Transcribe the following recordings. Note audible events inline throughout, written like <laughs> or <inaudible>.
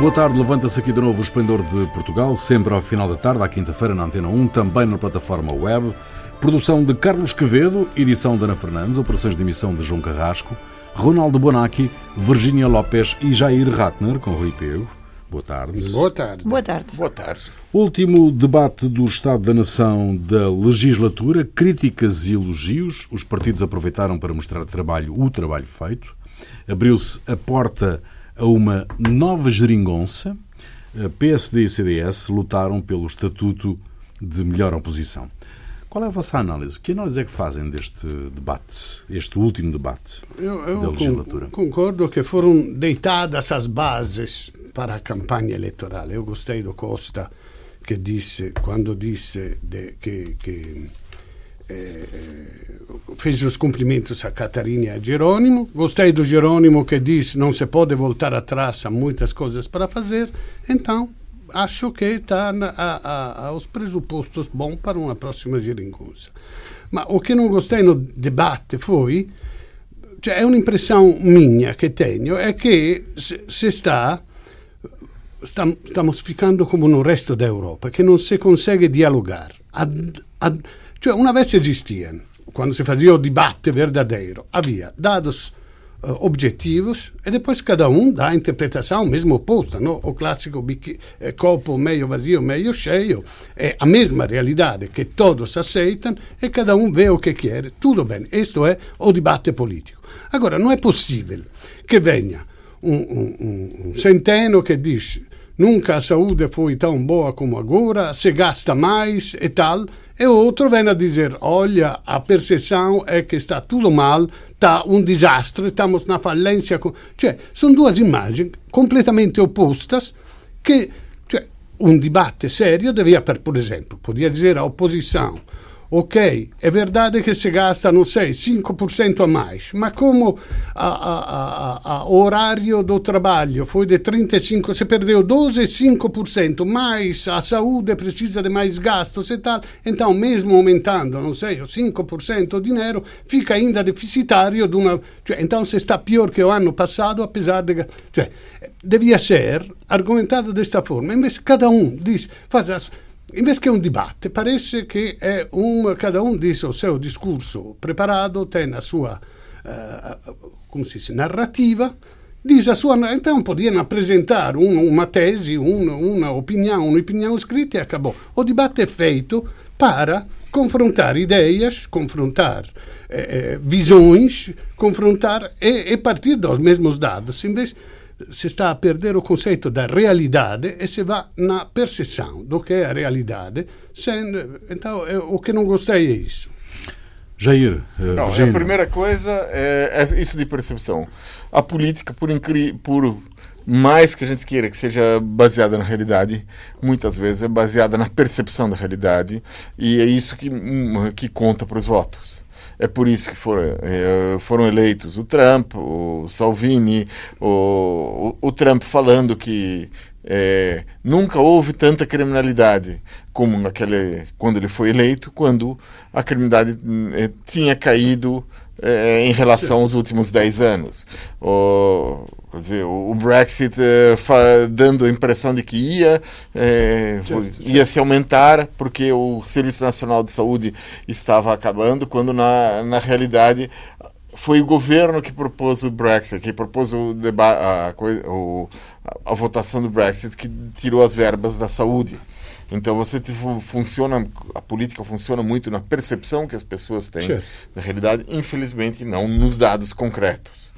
Boa tarde, levanta-se aqui de novo o Esplendor de Portugal, sempre ao final da tarde, à quinta-feira, na Antena 1, também na plataforma web. Produção de Carlos Quevedo, edição de Ana Fernandes, operações de emissão de João Carrasco, Ronaldo Bonacci, Virginia Lopes e Jair Ratner, com Rui Pego. Boa tarde. Boa tarde. Boa tarde. Boa tarde. Último debate do Estado da Nação da legislatura, críticas e elogios. Os partidos aproveitaram para mostrar trabalho, o trabalho feito. Abriu-se a porta a uma nova geringonça. PSD e CDS lutaram pelo estatuto de melhor oposição. Qual é a vossa análise? Que análise é que fazem deste debate, este último debate eu, eu da legislatura? Concordo que foram deitadas as bases para a campanha eleitoral. Eu gostei do Costa que disse, quando disse de, que, que eh, fez os cumprimentos a Catarina e a Jerônimo. Gostei do Jerônimo que disse não se pode voltar atrás, há muitas coisas para fazer. Então, acho que está aos pressupostos bons para uma próxima geringonça. Mas o que não gostei no debate foi, cioè è un'impressione mia che tenho, è che se, se sta, ficando come no resto da Europa, che non si consegue dialogar. Ad, ad, cioè una vez existiam, quando se fazia o debate verdadeiro, havia dados uh, objetivos e depois cada um dá a interpretação mesmo oposta. No? O clássico eh, copo meio vazio, meio cheio é a mesma realidade que todos aceitam e cada um vê o que quer. Tudo bem, isto é o debate político. Agora, não é possível que venha um centeno que diz nunca a saúde foi tão boa como agora, se gasta mais e tal, e outro vem a dizer: olha, a percepção é que está tudo mal, está um desastre, estamos na falência. Cioè, são duas imagens completamente opostas que cioè, um debate sério devia, per, por exemplo, podia dizer a oposição ok, é verdade que se gasta, não sei, 5% a mais, mas como o horário do trabalho foi de 35%, se perdeu 12,5%, mais a saúde precisa de mais gastos e tal, então mesmo aumentando, não sei, o 5% o dinheiro, fica ainda deficitário de uma... Cioè, então se está pior que o ano passado, apesar de... Cioè, devia ser argumentado desta forma, invece cada um diz, faz as Invece che un dibattito, parece che è un, cada um diz o seu discurso preparado, tem a sua uh, como se diz, narrativa, diz a sua. Então podiam apresentar uma tese, uma opinião, uma opinião escrita e acabou. O debate é feito para confrontar ideias, confrontar eh, eh visões, confrontar e, e partir dos mesmos dados. Em vez se está a perder o conceito da realidade e se va na perceção do que é a realidade. Sem, então, eu, o que não gostei é isso. Jair, uh, não, a primeira coisa é, é, isso de percepção. A política, por, incri por mais que a gente queira que seja baseada na realidade, muitas vezes é baseada na percepção da realidade e é isso que, hum, que conta para os votos. É por isso que foram, é, foram eleitos o Trump, o Salvini, o, o, o Trump falando que é, nunca houve tanta criminalidade como naquele, quando ele foi eleito, quando a criminalidade é, tinha caído é, em relação aos últimos 10 anos. O, Quer dizer, o Brexit eh, dando a impressão de que ia, eh, ia se aumentar porque o Serviço Nacional de Saúde estava acabando, quando na, na realidade foi o governo que propôs o Brexit, que propôs o a, coisa, o, a, a votação do Brexit, que tirou as verbas da saúde. Então você funciona, a política funciona muito na percepção que as pessoas têm certo. da realidade, infelizmente não nos dados concretos.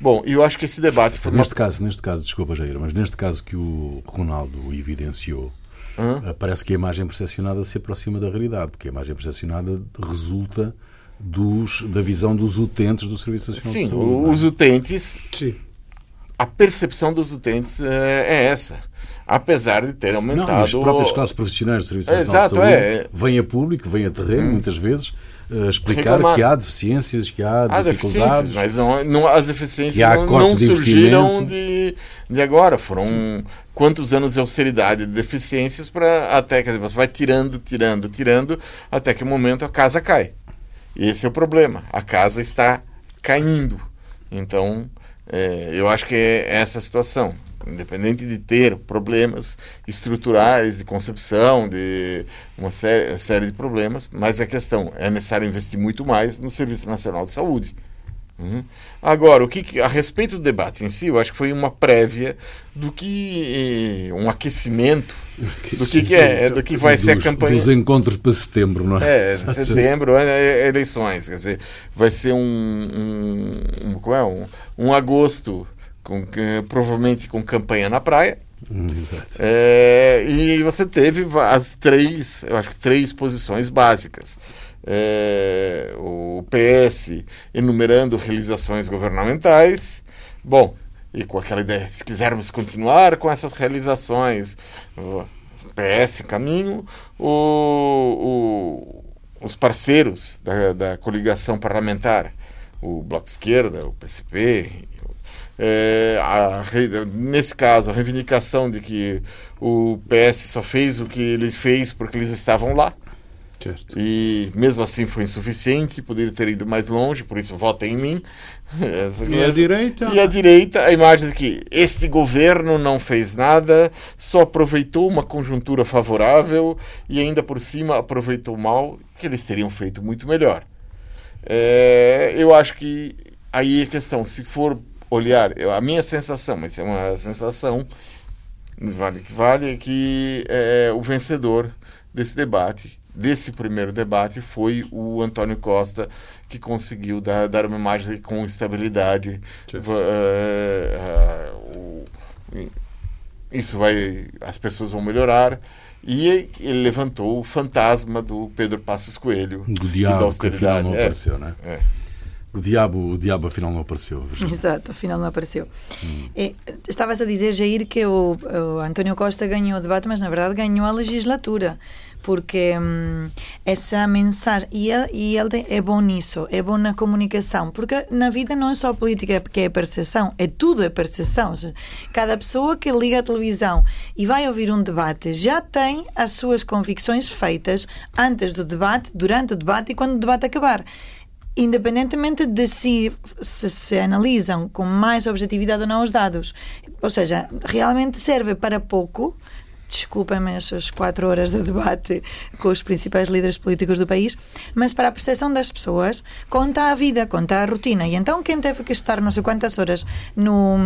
Bom, eu acho que esse debate foi. Neste uma... caso, neste caso, desculpa, Jair, mas neste caso que o Ronaldo evidenciou, hum? parece que a imagem percepcionada se aproxima da realidade, porque a imagem percepcionada resulta dos, da visão dos utentes do Serviço Nacional Sim, de Saúde. É? os utentes. Sim. A percepção dos utentes é, é essa apesar de ter aumentado. Não, as próprias classes profissionais do Serviço Nacional de Saúde é. vêm a público, vêm a terreno, hum. muitas vezes, explicar Reclamar. que há deficiências, que há, há dificuldades. Mas não, não, as deficiências não, não surgiram de, de agora. Foram Sim. quantos anos de austeridade, de deficiências, para até que você vai tirando, tirando, tirando, até que o momento a casa cai. Esse é o problema. A casa está caindo. Então, é, eu acho que é essa a situação. Independente de ter problemas estruturais de concepção, de uma série, série de problemas, mas a questão é necessário investir muito mais no Serviço Nacional de Saúde. Uhum. Agora, o que a respeito do debate em si, eu acho que foi uma prévia do que um aquecimento, aquecimento do que, que, é, do que vai dos, ser a campanha dos encontros para setembro, não é? É, <laughs> setembro, é, é, eleições, quer dizer, vai ser um um, um, um, é, um, um agosto com, provavelmente com campanha na praia. Hum, é, e você teve as três, eu acho que três posições básicas. É, o PS enumerando realizações governamentais. Bom, e com aquela ideia, se quisermos continuar com essas realizações, o PS caminho, o, o, os parceiros da, da coligação parlamentar, o Bloco Esquerda, o PCP é, a, nesse caso, a reivindicação de que o PS só fez o que ele fez porque eles estavam lá. Certo. E mesmo assim foi insuficiente, poderia ter ido mais longe, por isso votem em mim. <laughs> e a direita? E a direita, a imagem de que este governo não fez nada, só aproveitou uma conjuntura favorável e ainda por cima aproveitou mal, que eles teriam feito muito melhor. É, eu acho que aí a questão, se for olhar, eu, a minha sensação, mas é uma sensação, vale que vale, é que é, o vencedor desse debate, desse primeiro debate, foi o Antônio Costa, que conseguiu dar, dar uma imagem com estabilidade. Uh, uh, uh, isso vai, as pessoas vão melhorar. E ele levantou o fantasma do Pedro Passos Coelho. Do diabo, e da austeridade. Que não apareceu, é, né? É. O diabo, o diabo afinal não apareceu. Virginia. Exato, afinal não apareceu. Hum. É, estavas a dizer, Jair, que o, o, António Costa ganhou o debate, mas na verdade ganhou a legislatura. Porque hum, essa mensagem. E ele, e ele é bom nisso, é bom na comunicação. Porque na vida não é só política que é percepção, é tudo é percepção. Cada pessoa que liga a televisão e vai ouvir um debate já tem as suas convicções feitas antes do debate, durante o debate e quando o debate acabar independentemente de se, se, se analisam com mais objetividade ou não os dados. Ou seja, realmente serve para pouco desculpem-me essas quatro horas de debate com os principais líderes políticos do país, mas para a percepção das pessoas, conta a vida, conta a rotina. E então quem teve que estar não sei quantas horas no,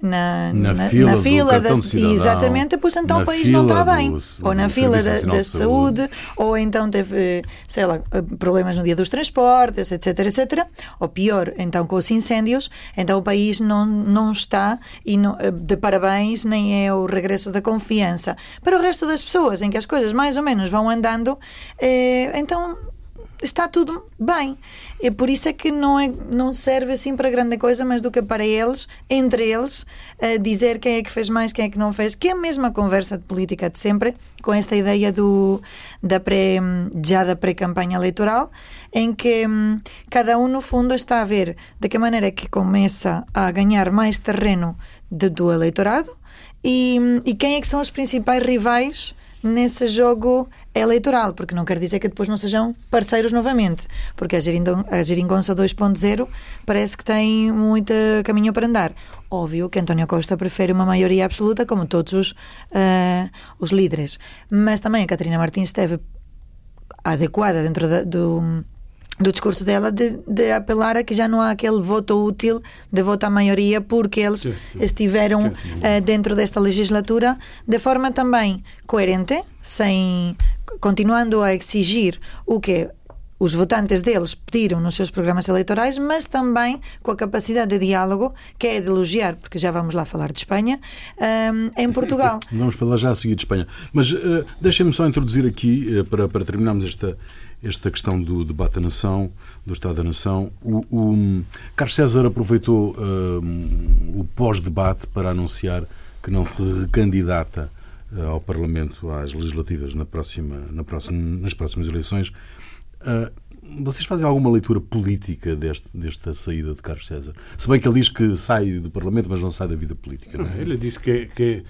na, na, na fila, na fila da, cidadão, exatamente, pois então o país não está bem. Do, ou na fila da, da saúde, ou então teve, sei lá, problemas no dia dos transportes, etc, etc. Ou pior, então com os incêndios, então o país não, não está e não, de parabéns, nem é o regresso da confiança para o resto das pessoas, em que as coisas mais ou menos vão andando, eh, então está tudo bem. E por isso é que não, é, não serve assim para grande coisa, mas do que para eles, entre eles, uh, dizer quem é que fez mais, quem é que não fez, que é a mesma conversa de política de sempre, com esta ideia do, da pré, já da pré-campanha eleitoral, em que um, cada um, no fundo, está a ver de que maneira que começa a ganhar mais terreno do eleitorado e, e quem é que são os principais rivais nesse jogo eleitoral, porque não quer dizer que depois não sejam parceiros novamente, porque a, Geringonça 2.0 parece que tem muito caminho para andar. Óbvio que António Costa prefere uma maioria absoluta, como todos os, uh, os líderes, mas também a Catarina Martins esteve adequada dentro da, do do discurso dela de, de, apelar a que já não há aquele voto útil de voto à maioria porque eles sim, sim. estiveram uh, dentro desta legislatura de forma também coerente, sem continuando a exigir o que os votantes deles pediram nos seus programas eleitorais, mas também com a capacidade de diálogo, que é de elogiar, porque já vamos lá falar de Espanha, ehm, em Portugal. Vamos falar já a seguir de Espanha. Mas uh, deixem-me só introduzir aqui, uh, para, para terminarmos esta, esta questão do debate da nação, do Estado da Nação. O, o Carlos César aproveitou uh, o pós-debate para anunciar que não se recandidata uh, ao Parlamento às legislativas na próxima, na próxima, nas próximas eleições. Uh, vocês fazem alguma leitura política deste, desta saída de Carlos César? Se bem que ele diz que sai do Parlamento, mas não sai da vida política. Não é? Ele diz que, que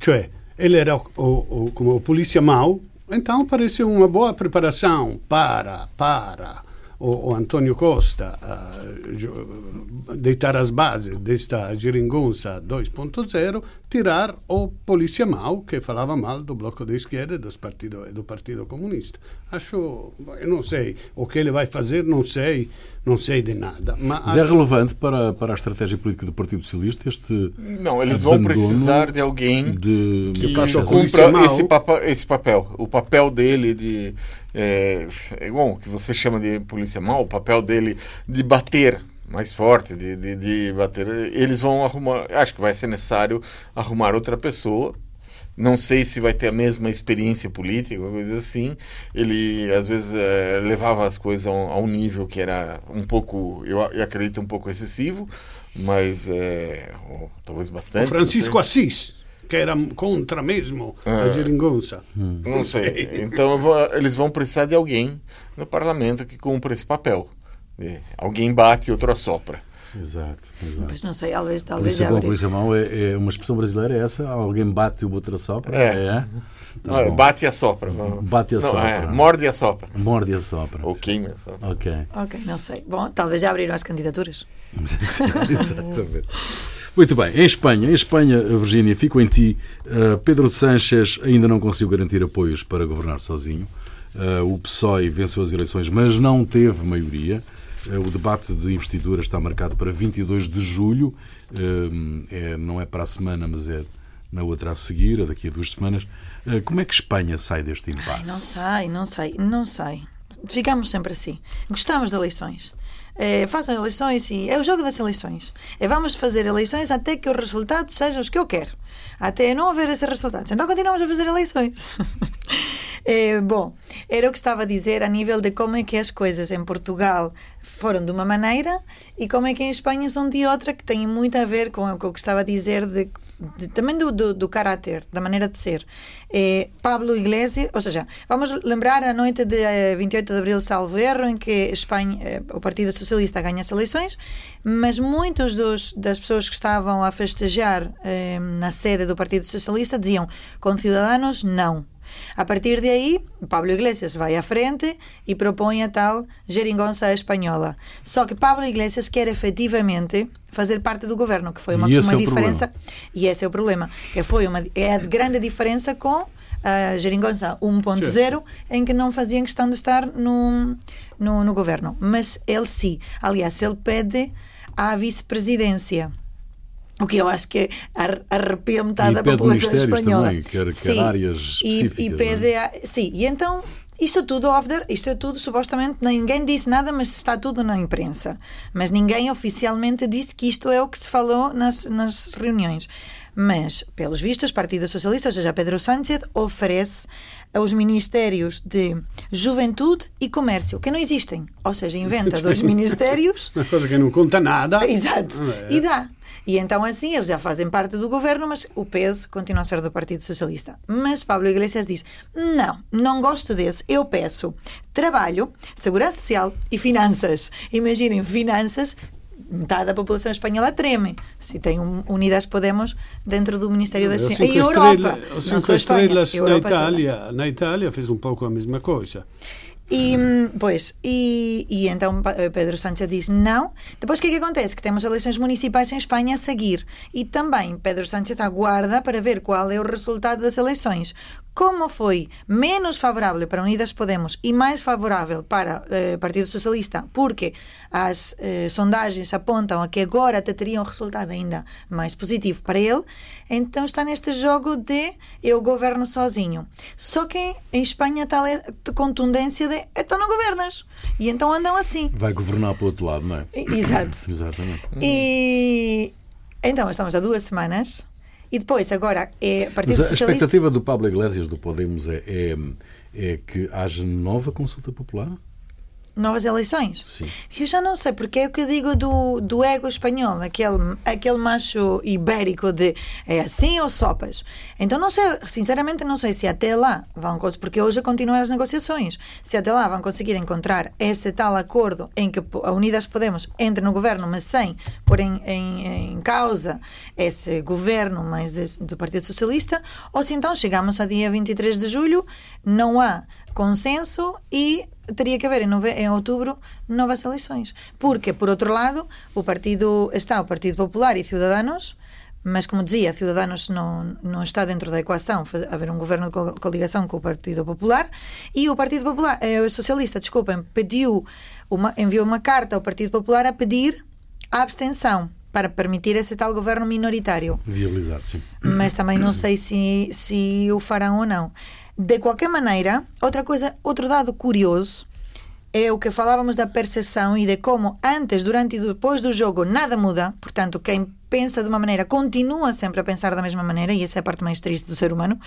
cioè, ele era o, o, como o polícia mau então pareceu uma boa preparação para, para o, o Antonio Costa a deitar as bases desta geringonça 2.0, tirar o polícia mau que falava mal do bloco de esquerda e do partido, do partido comunista. Acho, eu não sei, o que ele vai fazer não sei, não sei de nada. Mas, mas é relevante para, para a estratégia política do Partido Socialista este. Não, eles vão precisar de alguém de, que cumpra esse, papa, esse papel. O papel dele de. É, é, bom, que você chama de polícia mal, o papel dele de bater mais forte, de, de, de bater. Eles vão arrumar. Acho que vai ser necessário arrumar outra pessoa não sei se vai ter a mesma experiência política, coisa assim. Ele, às vezes, é, levava as coisas a um, a um, nível que era um pouco, eu, eu acredito, um pouco excessivo, mas é, ou, talvez bastante. O Francisco Assis, que era contra mesmo é. a geringonça. Não sei. <laughs> Então, vou, eles vão precisar de alguém no parlamento que cumpra esse papel. Alguém bate e outro assopra. Exato, exato. Mas não sei, talvez, talvez polícia bom, polícia mau é, é, uma expressão brasileira é essa? Alguém bate e o outro assopra? É. é. Tá não, bate e assopra. Bate e assopra. Não, é, morde e assopra. Morde e assopra. Ou queima e assopra. Ok. Ok, não sei. Bom, talvez já abriram as candidaturas. <laughs> Exatamente. Muito bem, em Espanha, em Espanha, Virgínia, fico em ti. Uh, Pedro Sánchez ainda não conseguiu garantir apoios para governar sozinho. Uh, o PSOE venceu as eleições, mas não teve maioria. Eh, o debate de investidura está marcado para 22 de julho. Eh, é, não é para a semana, mas é na outra a seguir, daqui a duas semanas. Eh, como é que Espanha sai deste impasse? não sai, não sai, não sai. Ficamos sempre assim. Gostamos de eleições. É, façam eleições e é o jogo das eleições. É vamos fazer eleições até que os resultados sejam os que eu quero. Até não haver esses resultados. Então continuamos a fazer eleições. É, <laughs> bom, era o que estava a dizer a nível de como é que as coisas em Portugal foram de uma maneira e como é que em Espanha são de outra, que tem muito a ver com, o que estava a dizer de, de, também do, do, do, caráter, da maneira de ser. É, Pablo Iglesias, ou seja, vamos lembrar a noite de 28 eh, de abril, salvo erro, em que Espanha, eh, o Partido Socialista ganha as eleições, mas muitos dos, das pessoas que estavam a festejar eh, na sede do Partido Socialista diziam com Ciudadanos não. A partir de aí, Pablo Iglesias vai à frente e propõe a tal geringonça espanhola. Só que Pablo Iglesias quer efetivamente fazer parte do governo, que foi uma, uma é diferença. E esse é o problema. Que foi uma, é a grande diferença com a geringonça 1.0, em que não faziam questão de estar no, no, no governo. Mas ele sim. Aliás, ele pede à vice-presidência o que eu acho que arrepia metade da população espanhola. Também, quer, sim, quer áreas específicas. E, e pede, é? sim, e então isto tudo off there, isto é tudo supostamente ninguém disse nada, mas está tudo na imprensa. Mas ninguém oficialmente disse que isto é o que se falou nas, nas reuniões. Mas, pelos vistos, o Partido Socialista, ou seja, Pedro Sánchez, oferece aos ministérios de Juventude e Comércio, que não existem. Ou seja, inventa <laughs> dois ministérios. Uma coisa que não conta nada. Exato. É. E dá. E então, assim, eles já fazem parte do governo, mas o peso continua a ser do Partido Socialista. Mas Pablo Iglesias diz: não, não gosto desse. Eu peço trabalho, segurança social e finanças. Imaginem, finanças metade da população espanhola treme se tem um Unidas Podemos dentro do Ministério das Finanças. E Europa, os cinco estrelas na Itália, na Itália fez um pouco a mesma coisa. E, pois, e, e então Pedro Sánchez diz não. Depois o que é que acontece? Que temos eleições municipais em Espanha a seguir. E também Pedro Sánchez aguarda para ver qual é o resultado das eleições como foi menos favorável para Unidas Podemos e mais favorável para o eh, Partido Socialista, porque as eh, sondagens apontam a que agora até teria um resultado ainda mais positivo para ele, então está neste jogo de eu governo sozinho. Só que em Espanha está a contundência de então não governas. E então andam assim. Vai governar para o outro lado, não é? Exato. Exatamente. E então estamos há duas semanas e depois, agora, é Partido Mas a Socialista... expectativa do Pablo Iglesias do Podemos é, é, é que haja nova consulta popular? Novas eleições. Sim. Eu já não sei, porque é o que eu digo do, do ego espanhol, aquele, aquele macho ibérico de é assim ou sopas. Então não sei, sinceramente não sei se até lá vão porque hoje continuam as negociações, se até lá vão conseguir encontrar esse tal acordo em que a Unidas Podemos entre no governo, mas sem pôr em, em, em causa esse governo mais de, do Partido Socialista, ou se então chegamos a dia 23 de julho, não há consenso e teria que haver em, nove... em outubro novas eleições. Porque, por outro lado, o partido está o Partido Popular e Ciudadanos mas como dizia, Ciudadanos não, não está dentro da equação haver um governo de coligação com o Partido Popular e o Partido Popular, eh, socialista, desculpem, pediu uma, enviou uma carta ao Partido Popular a pedir a abstenção para permitir esse tal governo minoritário. Viabilizar, sim. Mas também não sei se, se o farão ou não. De qualquer maneira, outra coisa, outro dado curioso é o que falávamos da percepção e de como antes, durante e depois do jogo nada muda. Portanto, quem pensa de uma maneira continua sempre a pensar da mesma maneira, e essa é a parte mais triste do ser humano.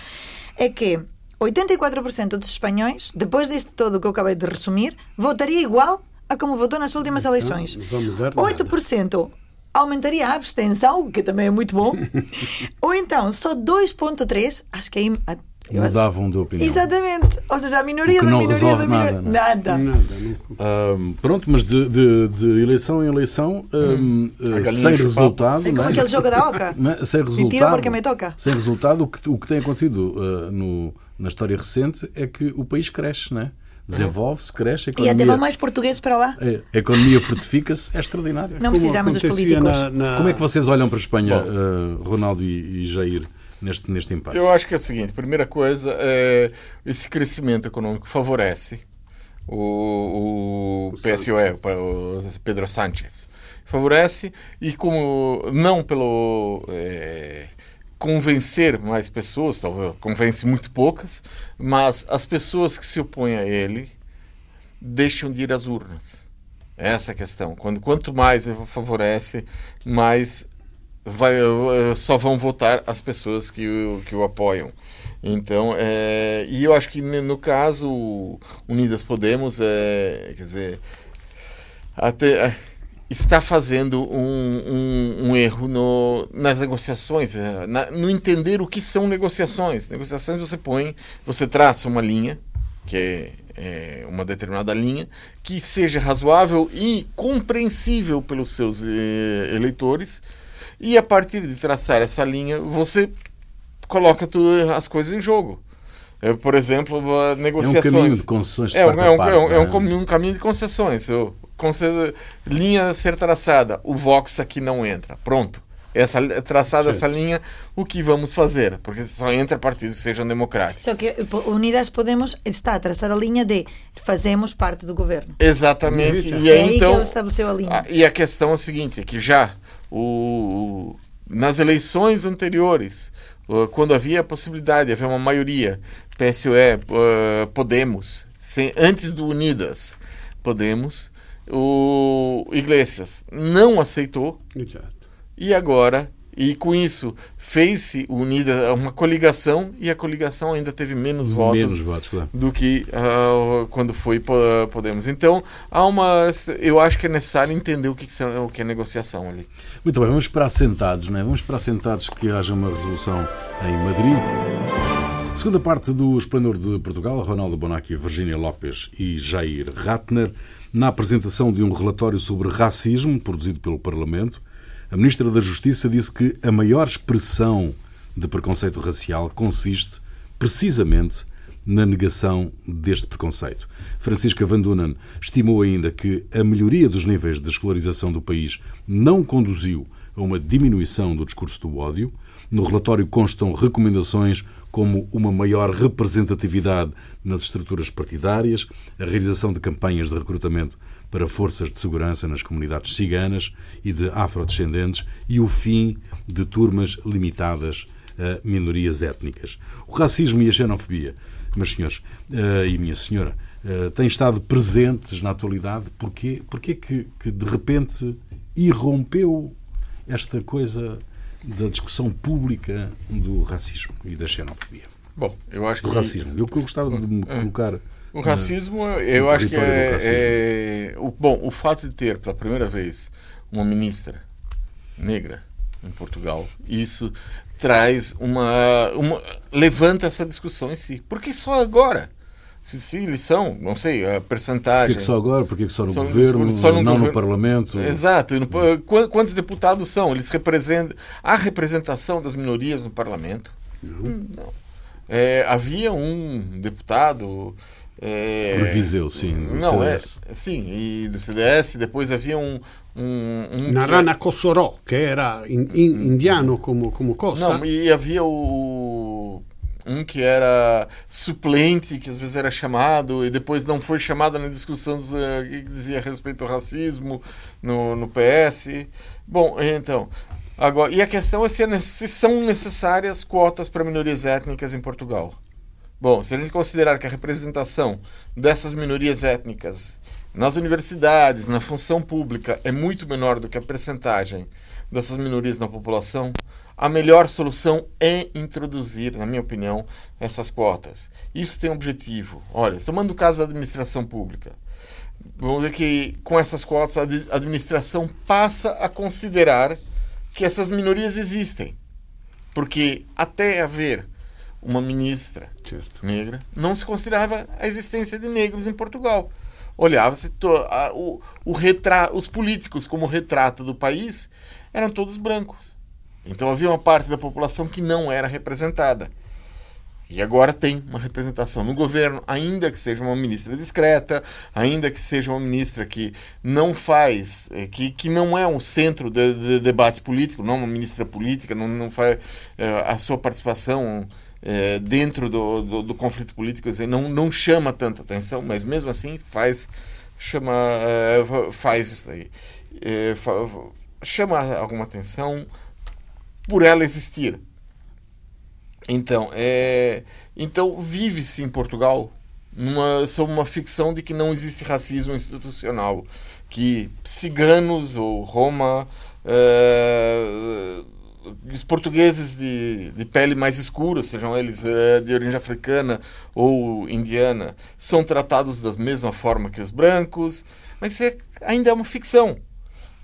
É que 84% dos espanhóis, depois disto todo que eu acabei de resumir, votaria igual a como votou nas últimas eleições. 8% aumentaria a abstenção, que também é muito bom. <laughs> Ou então, só 2,3%, acho que é mudavam de opinião. Exatamente. Ou seja, a minoria da minoria da minoria. Nada. nada. nada. pronto, mas de, de, de, eleição em eleição, hum. uh, sem resultado. É como é? aquele jogo da Oca. <laughs> É? sem resultado. tira porque me toca. Sem resultado, o que, o que tem acontecido uh, no, na história recente é que o país cresce, não é? desenvolve-se, cresce. A economia, e até vão mais portugueses para lá. É, a economia fortifica-se, é extraordinário. Não precisamos dos políticos. Na, na... Como é que vocês olham para a Espanha, uh, Ronaldo e, e Jair? Neste, neste impasse? Eu acho que é o seguinte: primeira coisa, é, esse crescimento econômico favorece o, o, o PSOE, o Pedro Sánchez. Favorece e como não pelo é, convencer mais pessoas, talvez convence muito poucas, mas as pessoas que se opõem a ele deixam de ir às urnas. Essa é a questão. Quando, quanto mais ele favorece, mais vai, só vão votar as pessoas que o, que o apoiam. Então, é, e eu acho que no caso Unidas Podemos, é, quer dizer, até está fazendo um, um, um erro no, nas negociações, na, no entender o que são negociações. Negociações você põe, você traça uma linha, que é, é uma determinada linha, que seja razoável e compreensível pelos seus eh, eleitores e a partir de traçar essa linha, você coloca tudo, as coisas em jogo. É, por exemplo, negociações. É um caminho de concessões. De é, um, é, um, parte, é, um, é um, um, caminho de concessões. Eu, conced... Linha a ser traçada. O Vox aqui não entra. Pronto. Essa, traçada essa linha, o que vamos fazer? Porque só entra partidos que sejam democráticos. Só que Unidas Podemos está a traçar a linha de fazemos parte do governo. Exatamente. E, é aí então, que ele estabeleceu a linha. A, e a questão é a seguinte, é que já o, nas eleições anteriores, quando havia a possibilidade de haver uma maioria, PSOE, Podemos, sem, antes do Unidas, Podemos, o Iglesias não aceitou. Exato. E agora e com isso fez-se unida uma coligação e a coligação ainda teve menos votos, menos votos claro. do que uh, quando foi Podemos. Então há uma, eu acho que é necessário entender o que, é, o que é negociação ali. Muito bem, vamos esperar sentados, não é? Vamos esperar sentados que haja uma resolução em Madrid. Segunda parte do Esplendor de Portugal, Ronaldo Bonacci, Virginia Lopes e Jair Ratner, na apresentação de um relatório sobre racismo produzido pelo Parlamento a Ministra da Justiça disse que a maior expressão de preconceito racial consiste precisamente na negação deste preconceito. Francisca Van Dunen estimou ainda que a melhoria dos níveis de escolarização do país não conduziu a uma diminuição do discurso do ódio. No relatório constam recomendações como uma maior representatividade nas estruturas partidárias, a realização de campanhas de recrutamento para forças de segurança nas comunidades ciganas e de afrodescendentes e o fim de turmas limitadas a minorias étnicas. O racismo e a xenofobia, meus senhores uh, e minha senhora, uh, têm estado presentes na atualidade. Porquê, porquê que, que de repente irrompeu esta coisa da discussão pública do racismo e da xenofobia? Bom, eu acho do que... racismo. Eu gostava de me é. colocar o racismo, eu acho que é, é, o, bom, o fato de ter pela primeira vez uma ministra negra em Portugal, isso traz uma, uma levanta essa discussão em si. Por que só agora? Se, se eles são, não sei, a percentagem. Por que, só agora? Por que, só no só, governo? Só no não governo. no Parlamento? Exato. No, quantos deputados são? Eles representam. a representação das minorias no Parlamento? Não. não. É, havia um deputado É... Do Viseu, sim. Não, CDS. é. Sim, e do CDS. Depois havia um. um, um Narana que... Cossoró, que era in, in, indiano como, como Costa. Não, e havia o. Um que era suplente, que às vezes era chamado, e depois não foi chamado na discussão dos, uh, que dizia a respeito ao racismo no, no PS. Bom, então. Agora, e a questão é se, é se são necessárias cotas para minorias étnicas em Portugal. Bom, se a gente considerar que a representação dessas minorias étnicas nas universidades, na função pública, é muito menor do que a percentagem dessas minorias na população, a melhor solução é introduzir, na minha opinião, essas cotas. Isso tem um objetivo. Olha, tomando o caso da administração pública, vamos ver que com essas cotas a administração passa a considerar que essas minorias existem. Porque até haver uma ministra certo. negra, não se considerava a existência de negros em Portugal. Olhava-se o, o retra, os políticos como retrato do país eram todos brancos. Então havia uma parte da população que não era representada. E agora tem uma representação no governo, ainda que seja uma ministra discreta, ainda que seja uma ministra que não faz, eh, que, que não é um centro de, de debate político, não uma ministra política, não, não faz é, a sua participação é, dentro do, do, do, conflito político, dizer, não, não chama tanta atenção, mas mesmo assim faz, chama, é, faz isso daí. chama alguma atenção por ela existir então, é, então vive-se em Portugal numa, sob uma ficção de que não existe racismo institucional, que ciganos ou Roma, é, os portugueses de, de pele mais escura, sejam eles é, de origem africana ou indiana, são tratados da mesma forma que os brancos, mas é, ainda é uma ficção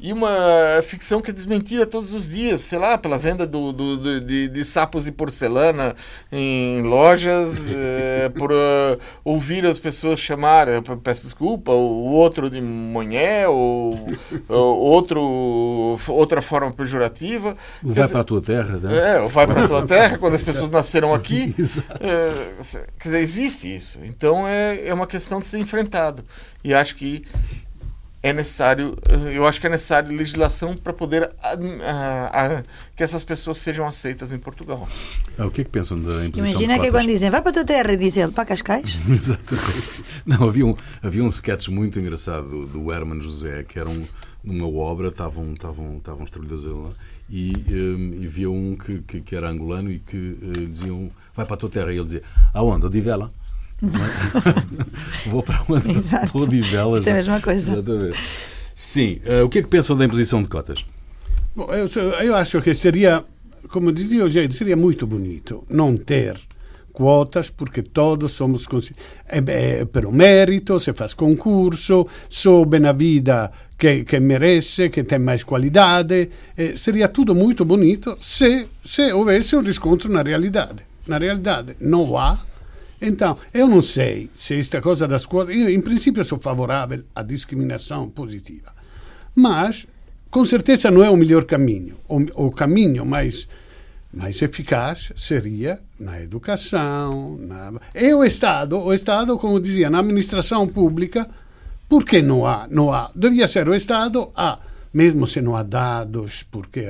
e uma ficção que é desmentida todos os dias, sei lá, pela venda do, do, do de, de, sapos de porcelana em lojas, é, <laughs> por uh, ouvir as pessoas chamar, peço desculpa, o outro de monhé, ou, <laughs> ou outro, outra forma pejorativa. Vai para a tua terra, né? É, o vai para a tua <laughs> terra, quando as pessoas nasceram aqui. é, quer dizer, existe isso. Então é, é uma questão de ser enfrentado. E acho que é necessário, eh, eu acho que é necessário legislação para poder a, a, a, que essas pessoas sejam aceitas em Portugal. Ah, o que é que pensam da imposição Imagina que quando dizem, vai para a tua terra, diz ele, para Cascais. <laughs> Exatamente. Não, havia um, havia um sketch muito engraçado do, do Herman José, que era um, numa obra, estavam, estavam, estavam os trabalhadores lá, e, um, e via um que, que, que, era angolano e que uh, diziam, vai para a tua terra, e ele dizia, aonde? Odivela? <laughs> Vou para onde? Exato. Para Odivelas. Isto é a mesma coisa. Exatamente. Sim. Uh, o que é que pensam da imposição de cotas? Bom, eu, eu acho que seria, como dizia o jeito, seria muito bonito não ter quotas porque todos somos é, é pelo mérito, se faz concurso, soube na vida que, que merece, que tem mais qualidade. Eh, seria tudo muito bonito se, se houvesse um riscontro na realidade. Na realidade não há então, eu não sei se esta coisa das quotas. Eu, em princípio, sou favorável à discriminação positiva. Mas, com certeza, não é o melhor caminho. O, caminho mais, mais eficaz seria na educação. Na... E o Estado, o Estado, como dizia, na administração pública, por que não há? Não há. Devia ser o Estado a, mesmo se não há dados, porque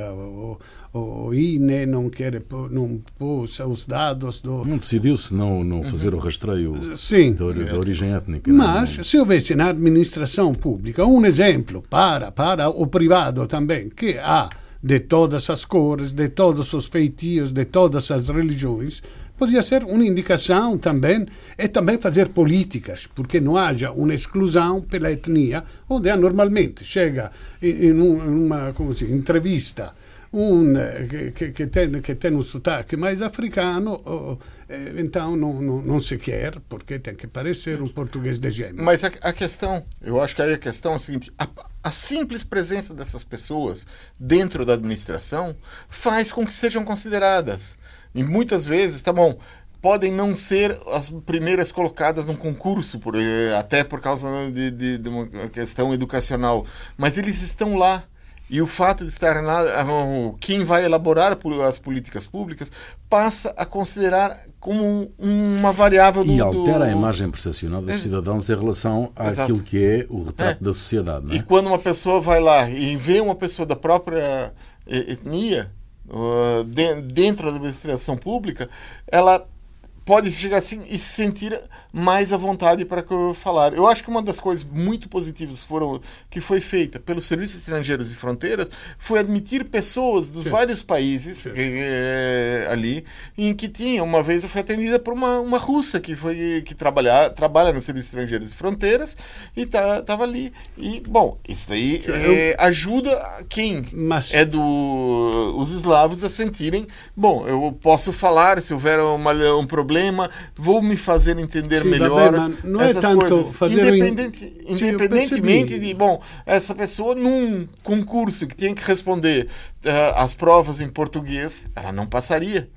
o, INE não quer não pôs os dados do não decidiu-se não não fazer o rastreio Sim. Da, da origem étnica mas não. se houvesse na administração pública um exemplo para para o privado também que há de todas as cores de todos os feitios de todas as religiões poderia ser uma indicação também e também fazer políticas, porque não haja uma exclusão pela etnia, onde normalmente chega em uma se, entrevista un, che, che, tem, che tem um sotaque mais africano, oh, eh, então não, não, não se quer, porque tem que parecer um português de gêmeo. Mas a, a, questão, eu acho que aí a questão é a seguinte: a, a simples presença dessas pessoas dentro da administração faz com que sejam consideradas. E muitas vezes, tá bom, podem não ser as primeiras colocadas num concurso, por, eh, até por causa de, de, de, uma questão educacional, mas eles estão lá E o fato de estar lá, quem vai elaborar as políticas públicas passa a considerar como uma variável do... E altera do... a imagem percepcional dos cidadãos em relação àquilo que é o retrato é. da sociedade. É? E quando uma pessoa vai lá e vê uma pessoa da própria etnia uh, dentro da administração pública, ela pode chegar assim e se sentir mais à vontade para falar. Eu acho que uma das coisas muito positivas foram que foi feita pelos serviços estrangeiros e fronteiras foi admitir pessoas dos Sim. vários países é, ali em que tinha uma vez eu fui atendida por uma, uma russa que foi que trabalhar trabalha nos serviços estrangeiros e fronteiras e tá, tava ali e bom isso daí é, ajuda quem Mas... é do os eslavos a sentirem bom eu posso falar se houver uma, um problema problema, vou me fazer entender Sim, melhor. Bem, não é tanto coisas. fazer Independente, in... Independentemente de, bom, essa pessoa num concurso que tem que responder uh, as provas em português, ela não passaria.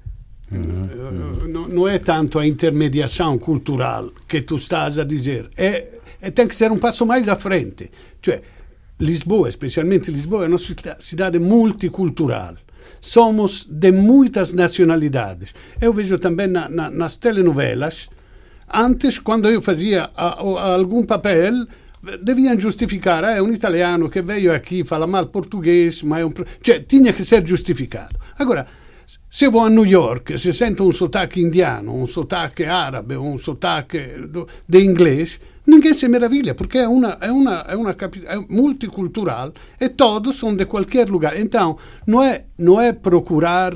Uhum. Não, não é tanto a intermediação cultural que tu estás a dizer, é, é, tem que ser um passo mais à frente. Cioè, Lisboa, especialmente Lisboa, é uma cidade multicultural somos de muitas nacionalidades. Eu vejo também na, na, nas telenovelas, antes, quando eu fazia a, a, algum papel, deviam justificar, é um italiano que veio aqui, fala mal português, ma é um... Cioè, tinha que ser justificado. Agora, se vou a New York se sento un sotaque indiano, un sotaque árabe, un sotaque de inglês, ninguém se meraviglia porque é uma, é uma, é uma é multicultural e todos são de qualquer lugar. Então, não é, não é procurar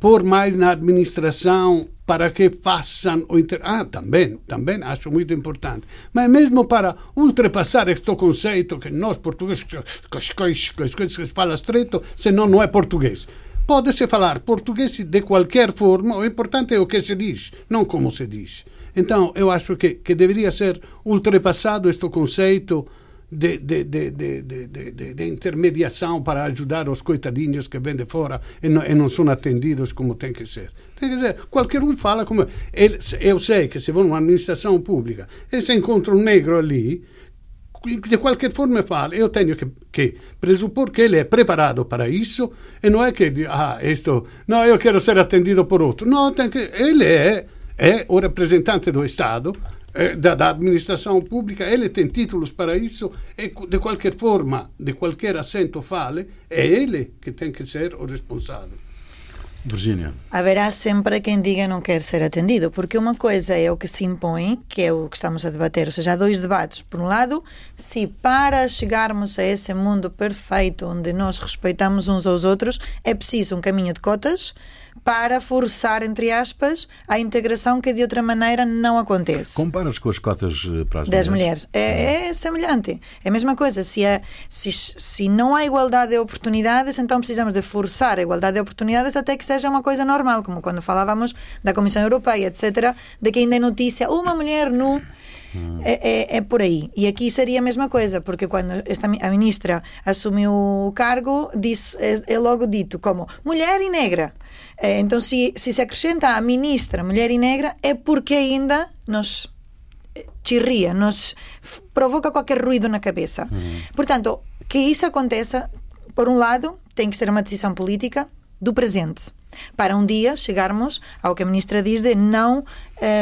pôr mais na administração para que façam o inter... Ah, também, também acho muito importante. Mas mesmo para ultrapassar este conceito que nós portugueses, que fala estreito, senão não é português. Pode-se falar português de qualquer forma, o importante é o que se diz, não como se diz. Então, eu acho que, que deveria ser ultrapassado este conceito de, de, de, de, intermediação para ajudar os coitadinhos que vêm de fora e não, e não são atendidos como tem que ser. Tem que ser, qualquer um fala como. Ele, eu sei que se vou numa administração pública e se encontra um negro ali, de qualquer forma fala, eu tenho que, que pressupor que ele é preparado para isso e não é que, ah, isto, não, eu quero ser atendido por outro. Não, tem que, ele é é o representante do Estado, é, da, da, administração pública, ele tem títulos para isso e de qualquer forma, de qualquer assento fale, é ele que tem que ser o responsável. Virgínia. Haverá sempre quem diga não quer ser atendido, porque uma coisa é o que se impõe, que é o que estamos a debater, ou seja, há dois debates. Por um lado, se para chegarmos a esse mundo perfeito onde nós respeitamos uns aos outros, é preciso um caminho de cotas para forçar, entre aspas, a integração que de outra maneira não acontece. Comparas com as cotas eh, para as das mulheres? mulheres. É, é, semelhante. É a mesma coisa. Se, é, se, se não há igualdade de oportunidades, então precisamos de forçar a igualdade de oportunidades até que seja uma coisa normal, como quando falávamos da Comissão Europeia, etc., de que ainda é notícia uma mulher É, é, é, por aí. E aqui seria a mesma coisa, porque quando esta, a ministra assumiu o cargo, disse, é, é logo dito como mulher e negra. É, então, se, se se acrescenta a ministra mulher e negra, é porque ainda nos chirria, nos provoca qualquer ruído na cabeça. Uhum. Portanto, que isso aconteça, por um lado, tem que ser uma decisão política do presente para um dia chegarmos ao que a ministra diz de não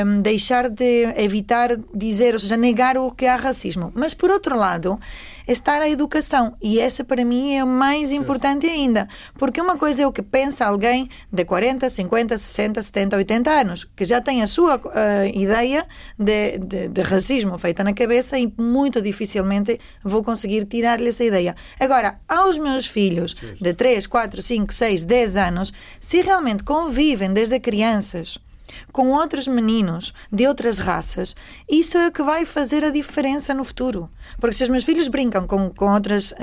um, deixar de evitar dizer, ou seja, negar o que há racismo. Mas, por outro lado, estar a educação. E essa, para mim, é mais importante ainda. Porque uma coisa é o que pensa alguém de 40, 50, 60, 70, 80 anos, que já tem a sua uh, ideia de, de, de, racismo feita na cabeça e muito dificilmente vou conseguir tirar-lhe essa ideia. Agora, aos meus filhos de 3, 4, 5, 6, 10 anos, se realmente convivem desde crianças com outros meninos de outras raças, isso é que vai fazer a diferença no futuro. Porque se os meus filhos brincam com, com outras uh,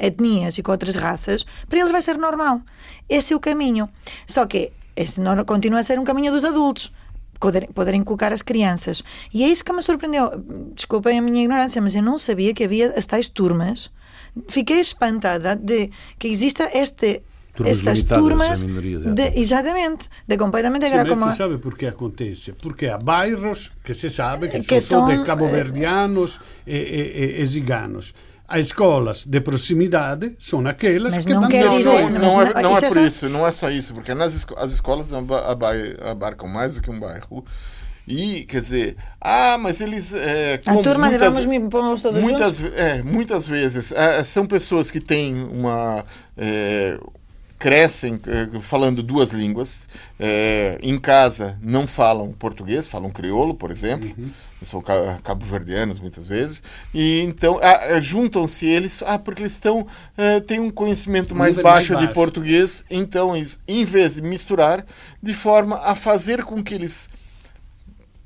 etnias e com outras raças, para eles vai ser normal. Esse é o caminho. Só que esse não, continua a ser um caminho dos adultos. Poderem, poderem colocar as crianças. E é isso que me surpreendeu. Desculpem a minha ignorância, mas eu não sabia que havia as tais turmas. Fiquei espantada de que exista este turmas estas turmas de, exatamente de completamente Sim, como... se sabe por que acontece porque há bairros que se sabe que, que são, são de cabo-verdianos e, e, e, e ziganos as escolas de proximidade são aquelas Mas que não quer dizer- não, mas não é, não- não é é por isso, não é só isso, porque nas esco- as escolas aba- aba- abarcam mais do que um bairro. E, quer dizer, ah, mas eles. É, A turma muitas- devemos me pomos todos muitas, juntos? é, muitas vezes é, são pessoas que têm uma. é, crescem é, falando duas línguas. é, em casa não falam português, falam crioulo, por exemplo. São ca- cabo-verdianos muitas vezes. E então ah, é, juntam-se eles, ah, porque eles estão. é, têm um conhecimento mais nível mais baixo de baixo. português. Então, eles, em vez de misturar, de forma a fazer com que eles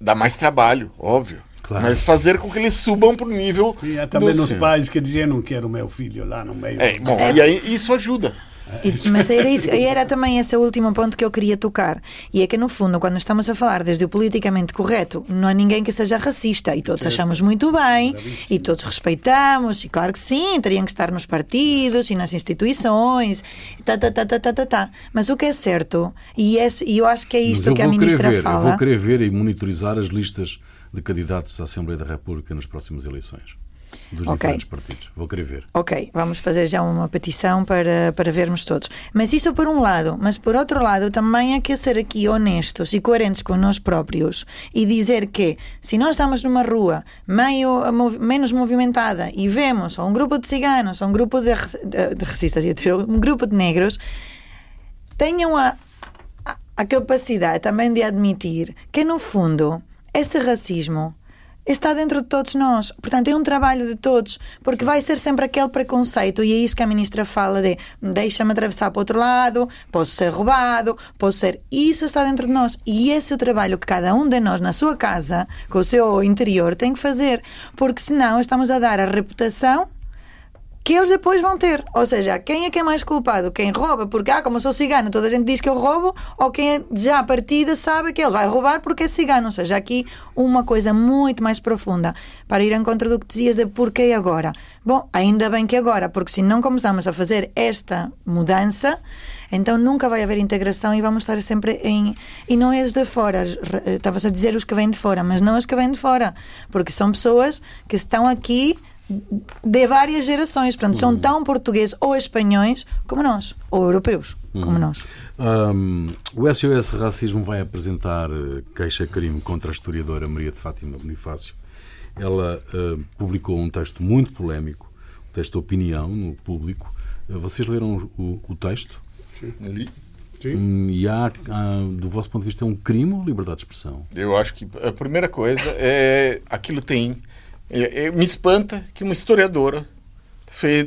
dá mais trabalho, óbvio. Claro. Mas fazer com que eles subam para o nível. E há também do- os pais que diziam não quero meu filho lá no meio. É, bom, É. e aí isso ajuda. E- mas era, isso, era também esse último ponto que eu queria tocar. E é que, no fundo, quando estamos a falar desde o politicamente correto, não há ninguém que seja racista. E todos achamos muito bem, e todos respeitamos, e claro que sim, teriam que estar nos partidos e nas instituições, tá, tá, tá, tá, tá, tá, tá. Mas o que é certo, e, esse, e eu acho que é isto eu que a ministra ver, eu fala. vou querer ver e monitorizar as listas de candidatos à Assembleia da República nas próximas eleições. Dos Ok. diferentes partidos. Vou querer ver. Ok, vamos fazer já uma petição para, para vermos todos. Mas isso por um lado, mas por outro lado também há que ser aqui honestos e coerentes com nós próprios e dizer que se nós estamos numa rua meio, menos movimentada e vemos ou um grupo de ciganos ou um grupo de, de, de racistas, um grupo de negros, tenham a, a, a capacidade também de admitir que, no fundo, esse racismo está dentro de todos nós. Portanto, é um trabalho de todos, porque vai ser sempre aquele preconceito, e é isso que a ministra fala de deixa-me atravessar para o outro lado, posso ser roubado, posso ser... Isso está dentro de nós. E esse é o trabalho que cada um de nós, na sua casa, com o seu interior, tem que fazer. Porque senão estamos a dar a reputação que eles depois vão ter. Ou seja, quem é que é mais culpado? Quem rouba porque, ah, como eu sou cigano, toda a gente diz que eu roubo, ou quem é, já à partida sabe que ele vai roubar porque é cigano. Ou seja, aqui uma coisa muito mais profunda para ir em contra do que dizias de porquê agora. Bom, ainda bem que agora, porque se não começamos a fazer esta mudança, então nunca vai haver integração e vamos estar sempre em. E não é os de fora, eh, estavas a dizer os que vêm de fora, mas não os que vêm de fora, porque são pessoas que estão aqui de várias gerações, portanto, são tão portugueses ou espanhóis como nós, ou europeus como nós. Hum, o SOS Racismo vai apresentar eh, queixa-crime contra a historiadora Maria de Fátima Bonifácio. Ela eh, publicou um texto muito polémico, um texto de opinião no público. Eh, vocês leram o, o texto? Ali. Sim. Hum, E há, há, do vosso ponto de vista, é um crime ou liberdade de expressão? Eu acho que a primeira coisa é aquilo tem. Me espanta que uma historiadora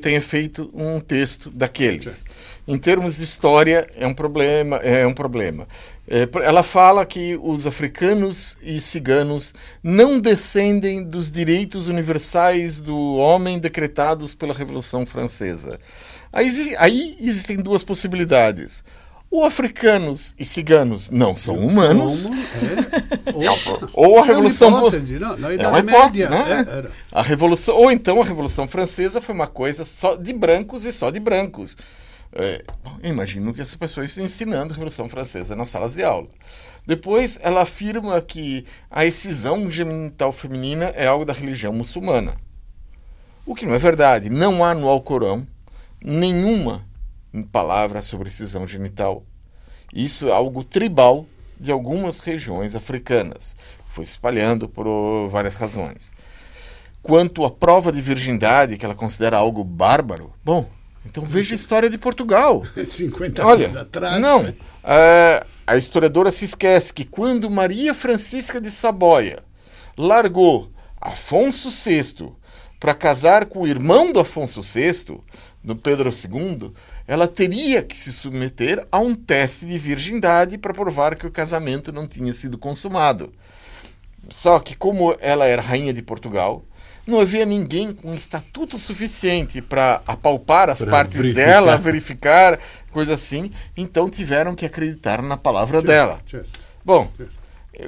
tenha feito um texto daqueles. Em termos de história, é um problema. É um problema. É, ela fala que os africanos e ciganos não descendem dos direitos universais do homem decretados pela Revolução Francesa. Aí, aí existem duas possibilidades. Ou africanos e ciganos não são humanos? É. <laughs> é pro- ou a É Revolução não? É uma hipótese, Média, né? é, era. A Revolução, ou então a Revolução Francesa foi uma coisa só de brancos e só de brancos. É, imagino que essa pessoa está ensinando a Revolução Francesa nas salas de aula. Depois, ela afirma que a excisão genital feminina é algo da religião muçulmana. O que não é verdade. Não há no Alcorão nenhuma palavra sobre excisão genital. Isso é algo tribal de algumas regiões africanas. Foi espalhando por várias razões. Quanto à prova de virgindade, que ela considera algo bárbaro, bom, então veja a história de Portugal. <laughs> 50 Olha, anos atrás. não. é, a historiadora se esquece que quando Maria Francisca de Saboia largou Afonso VI para casar com o irmão do Afonso VI, do Pedro II, ela teria que se submeter a um teste de virgindade para provar que o casamento não tinha sido consumado. Só que, como ela era rainha de Portugal, não havia ninguém com estatuto suficiente para apalpar as Para partes verificar. dela, verificar, coisa assim. Então tiveram que acreditar na palavra dela. Certo. Bom,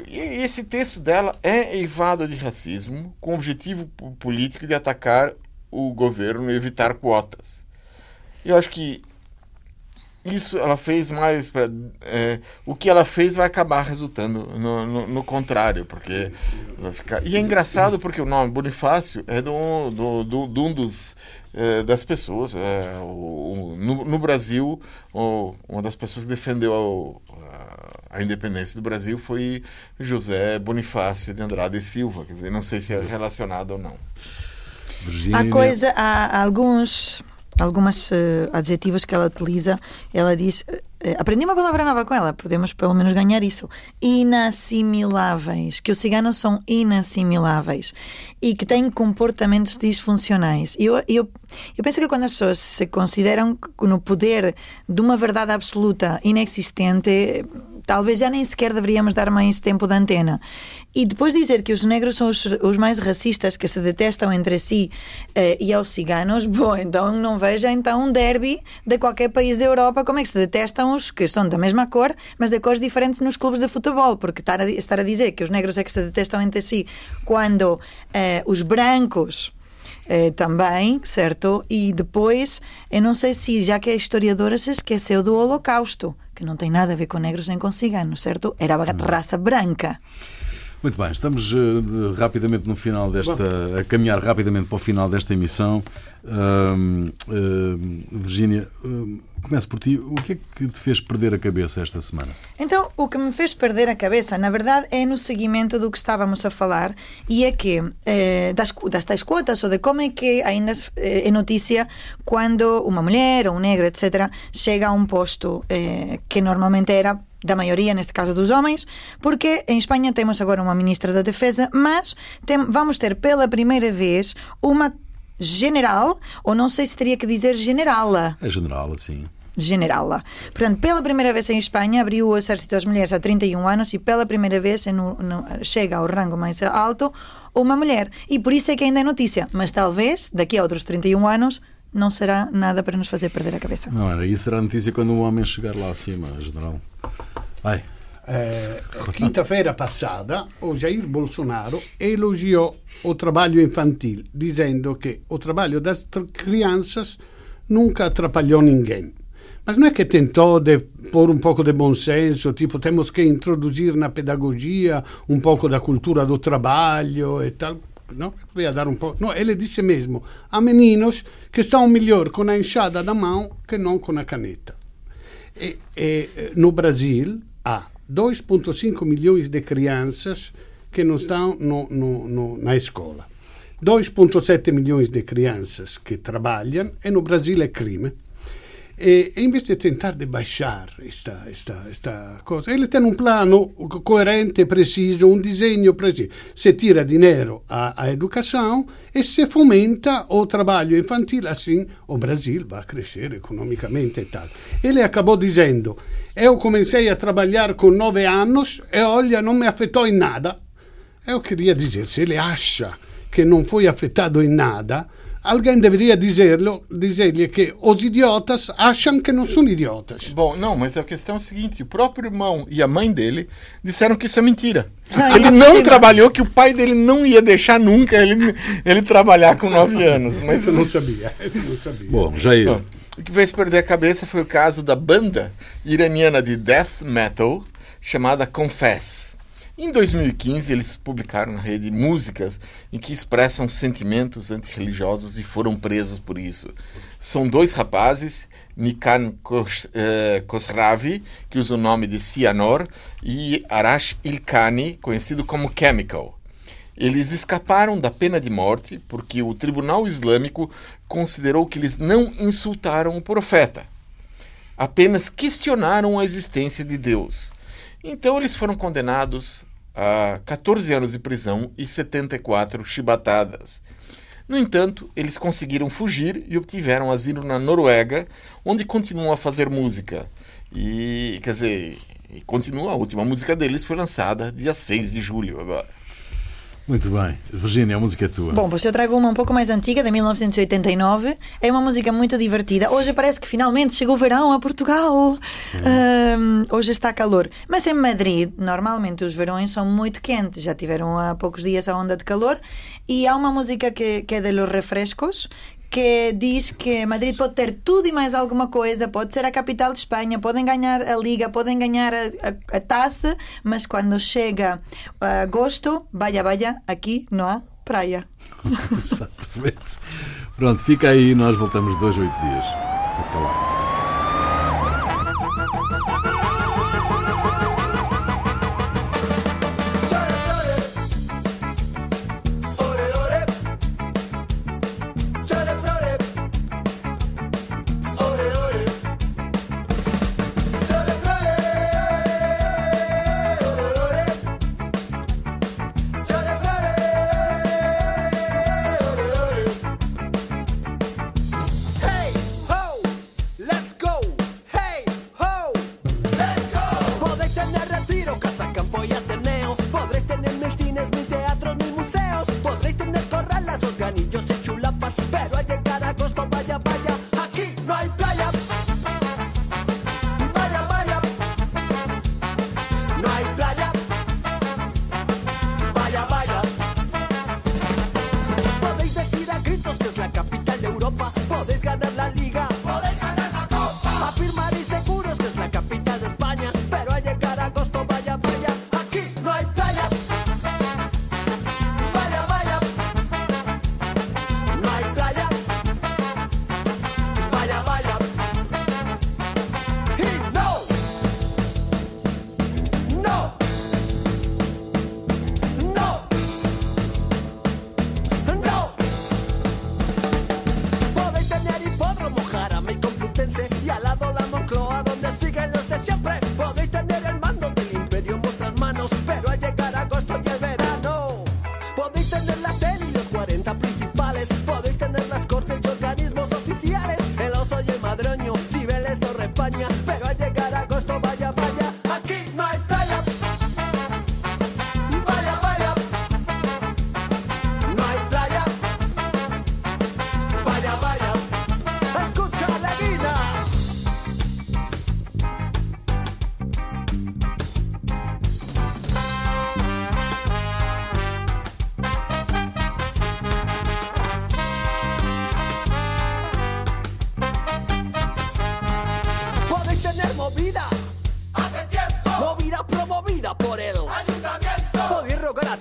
e esse texto dela é eivado de racismo com o objetivo po- político de atacar o governo e evitar quotas. Eu acho que isso ela fez mais pra, é, o que ela fez vai acabar resultando no, no, no, contrário porque vai ficar e é engraçado porque o nome Bonifácio é do, do, do, de um dos é, das pessoas é, o, o, no, no, Brasil o, uma das pessoas que defendeu a, independência do Brasil foi José Bonifácio de Andrade e Silva quer dizer não sei se é relacionado ou não Virginia. há coisa há alguns algumas uh, adjetivos que ela utiliza. Ela diz. Uh, aprendi uma palavra nova com ela, podemos pelo menos ganhar isso. Inassimiláveis. Que os ciganos são inassimiláveis e que têm comportamentos disfuncionais. Eu, eu, eu penso que quando as pessoas se consideram no poder de uma verdade absoluta inexistente, talvez já nem sequer deveríamos dar mais tempo de antena. E depois dizer que os negros são os, os mais racistas, que se detestam entre si eh, e aos ciganos, <laughs> bom, então não veja então um derby de qualquer país da Europa como é que se detestam os que são da mesma cor, mas de cores diferentes nos clubes de futebol, porque estar a, estar a dizer que os negros é que se detestam entre si quando eh, os brancos eh, também, certo? E depois, eu não sei se, já que a historiadora se esqueceu do Holocausto, que não tem nada a ver com negros nem com ciganos, certo? Era a raça branca. Muito bem, estamos uh, rapidamente no final desta. a caminhar rapidamente para o final desta emissão. Uh, uh, Virgínia, começo por ti. O que é que te fez perder a cabeça esta semana? Então, o que me fez perder a cabeça, na verdade, é no seguimento do que estávamos a falar e é que eh, das, das tais ou de como é que ainda é notícia quando uma mulher ou um negro, etc., chega a um posto eh, que normalmente era da maioria, neste caso dos homens, porque em Espanha temos agora uma ministra da Defesa, mas tem, vamos ter pela primeira vez uma general, ou não sei se teria que dizer generala. É generala, sim. Generala. Portanto, pela primeira vez em Espanha, abriu o exército às mulheres há 31 anos e pela primeira vez no, no, chega ao rango mais alto uma mulher. E por isso é que ainda é notícia. Mas talvez, daqui a outros 31 anos, não será nada para nos fazer perder a cabeça. Não, era isso será notícia quando um homem chegar lá acima, general. Vai. Eh, quinta-feira passada, o Jair Bolsonaro elogiou o trabalho infantil, dizendo que o trabalho das crianças nunca atrapalhou ninguém. Mas não é que tentou pôr um pouco de bom senso, tipo, temos que introduzir na pedagogia um pouco da cultura do trabalho e tal. Não, dar um pouco. Não, ele disse mesmo: há meninos que estão melhor com a enxada na mão que não com a caneta. E, e no Brasil há 2,5 milhões de crianças que não estão no, no, no, na escola. 2,7 milhões de crianças que trabalham e no Brasil é crime. E, em vez de tentar de baixar esta, esta, esta cosa, ele tem um plano coerente, preciso, um desenho preciso. Se tira dinheiro à educação e se fomenta o trabalho infantil, assim o Brasil vai crescer economicamente e tal. Ele acabou dizendo: Eu comecei a trabalhar com nove anos e olha, não me afetou em nada. Eu queria dizer, se ele acha que não foi afetado em nada, alguém deveria dizerlo, dizer-lhe que os idiotas acham que não são idiotas. Bom, não, mas a questão é a seguinte: o próprio irmão e a mãe dele disseram que isso é mentira. Não, ele não trabalhou, que o pai dele não ia deixar nunca ele, ele trabalhar com nove anos. Mas eu não sabia. Eu não sabia. Bom, Jair. o que fez perder a cabeça foi o caso da banda iraniana de death metal chamada Confess. Em 2015, eles publicaram na rede músicas em que expressam sentimentos antirreligiosos e foram presos por isso. São dois rapazes, Nikan eh, Khosravi, que usa o nome de Cianor, e Arash Ilkani, conhecido como Chemical. Eles escaparam da pena de morte porque o Tribunal Islâmico considerou que eles não insultaram o profeta, apenas questionaram a existência de Deus. Então eles foram condenados a 14 anos de prisão e 74 chibatadas. No entanto, eles conseguiram fugir e obtiveram asilo na Noruega, onde continuam a fazer música. E, quer dizer, e continua, a última música deles foi lançada dia 6 de julho agora. Muito bem. Virginia, a música é tua. Bom, pois eu trago uma um pouco mais antiga, de 1989. É uma música muito divertida. Hoje parece que finalmente chegou o verão a Portugal. Um, hoje está calor. Mas em Madrid, normalmente os verões são muito quentes. Já tiveram há poucos dias a onda de calor. E há uma música que, que é de Los Refrescos, que diz que Madrid pode ter tudo e mais alguma coisa, pode ser a capital de Espanha, podem ganhar a Liga, podem ganhar a, a, a taça, mas quando chega agosto, vaya, vaya, aqui não há praia. <laughs> Exatamente. Pronto, fica aí, nós voltamos dois, oito dias. Até lá.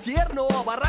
Música, acción.